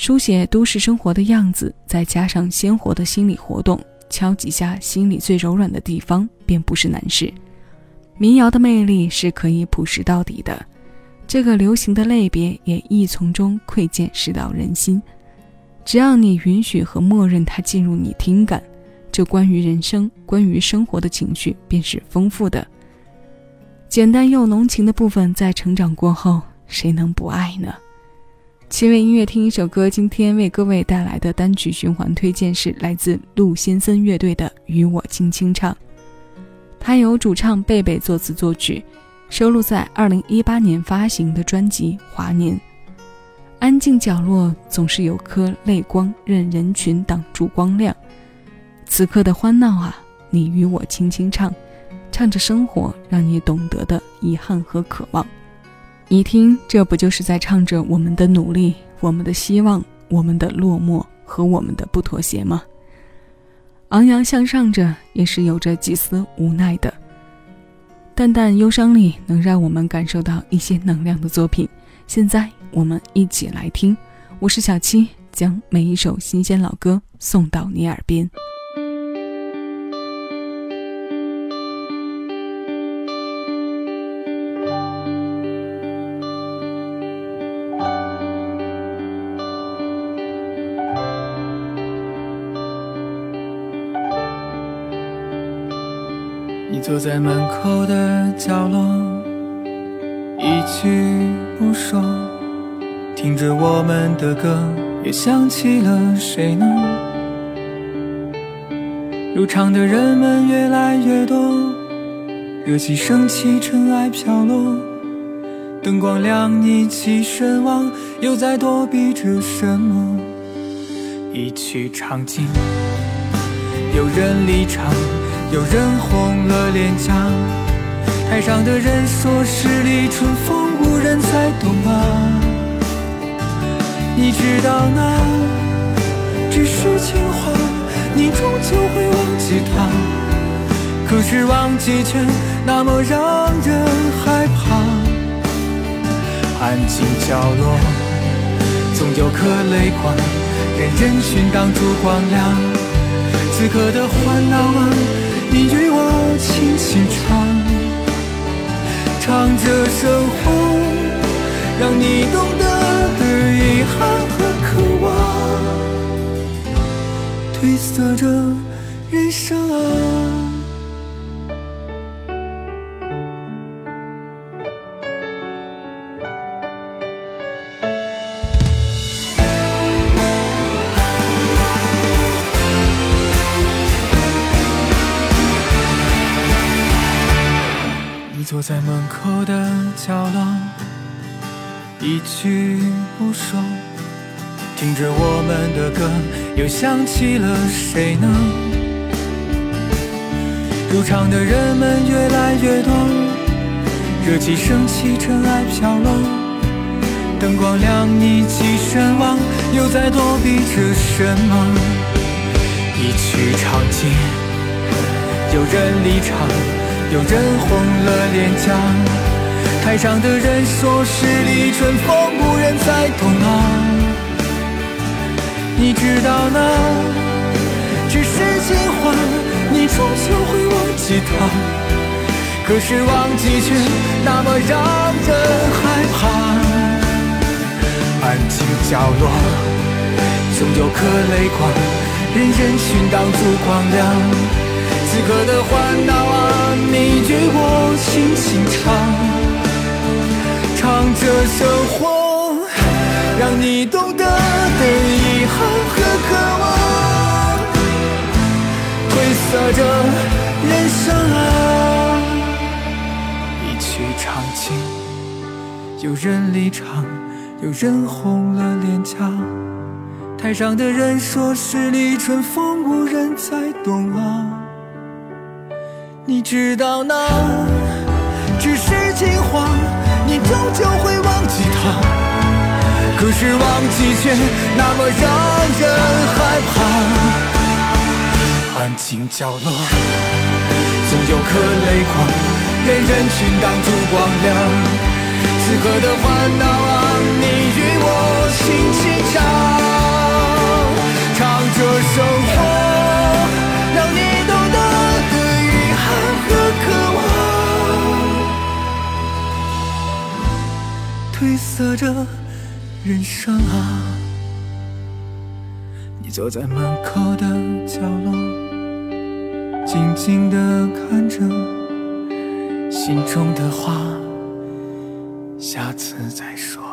书写都市生活的样子，再加上鲜活的心理活动，敲几下心里最柔软的地方，便不是难事。民谣的魅力是可以朴实到底的，这个流行的类别也亦从中窥见世道人心。只要你允许和默认它进入你听感，这关于人生、关于生活的情绪便是丰富的。简单又浓情的部分，在成长过后，谁能不爱呢？七位音乐听一首歌，今天为各位带来的单曲循环推荐是来自陆先森乐队的《与我轻轻唱》，它由主唱贝贝作词作曲，收录在二零一八年发行的专辑《华年》。安静角落总是有颗泪光，任人群挡住光亮。此刻的欢闹啊，你与我轻轻唱，唱着生活让你懂得的遗憾和渴望。你听，这不就是在唱着我们的努力、我们的希望、我们的落寞和我们的不妥协吗？昂扬向上着，也是有着几丝无奈的。淡淡忧伤里，能让我们感受到一些能量的作品。现在，我们一起来听。我是小七，将每一首新鲜老歌送到你耳边。你坐在门口的角落，一句不说，听着我们的歌，又想起了谁呢？入场的人们越来越多，热气升起，尘埃飘落，灯光亮，你起身望，又在躲避着什么？一曲唱尽，有人离场。有人红了脸颊，台上的人说十里春风无人再懂啊。你知道那只是情话，你终究会忘记他。可是忘记却那么让人害怕。安静角落总有颗泪光，任人群挡住光亮。此刻的欢闹啊。你与我轻轻唱，唱着生活，让你懂得的遗憾和渴望，褪色着人生啊。坐在门口的角落，一句不说，听着我们的歌，又想起了谁呢？入场的人们越来越多，热气升起，尘埃飘落，灯光亮，你起身望，又在躲避着什么？一曲唱尽，有人离场。有人红了脸颊，台上的人说十里春风无人再懂啊。你知道那只是情话，你终究会忘记他。可是忘记却那么让人害怕。安静角落总有颗泪光，任人群挡住光亮。此刻的欢闹啊，你与我轻轻唱，唱着生活，让你懂得的遗憾和渴望，褪色着人生啊。一曲唱尽，有人离场，有人红了脸颊，台上的人说十里春风无人再懂啊。你知道那只是情话，你终究会忘记他。可是忘记却那么让人害怕。安静角落，总有颗泪光，任人群挡住光亮。此刻的烦恼啊，你与我轻轻唱，唱这生活。褪色着人生啊。你坐在门口的角落，静静的看着，心中的话，下次再说。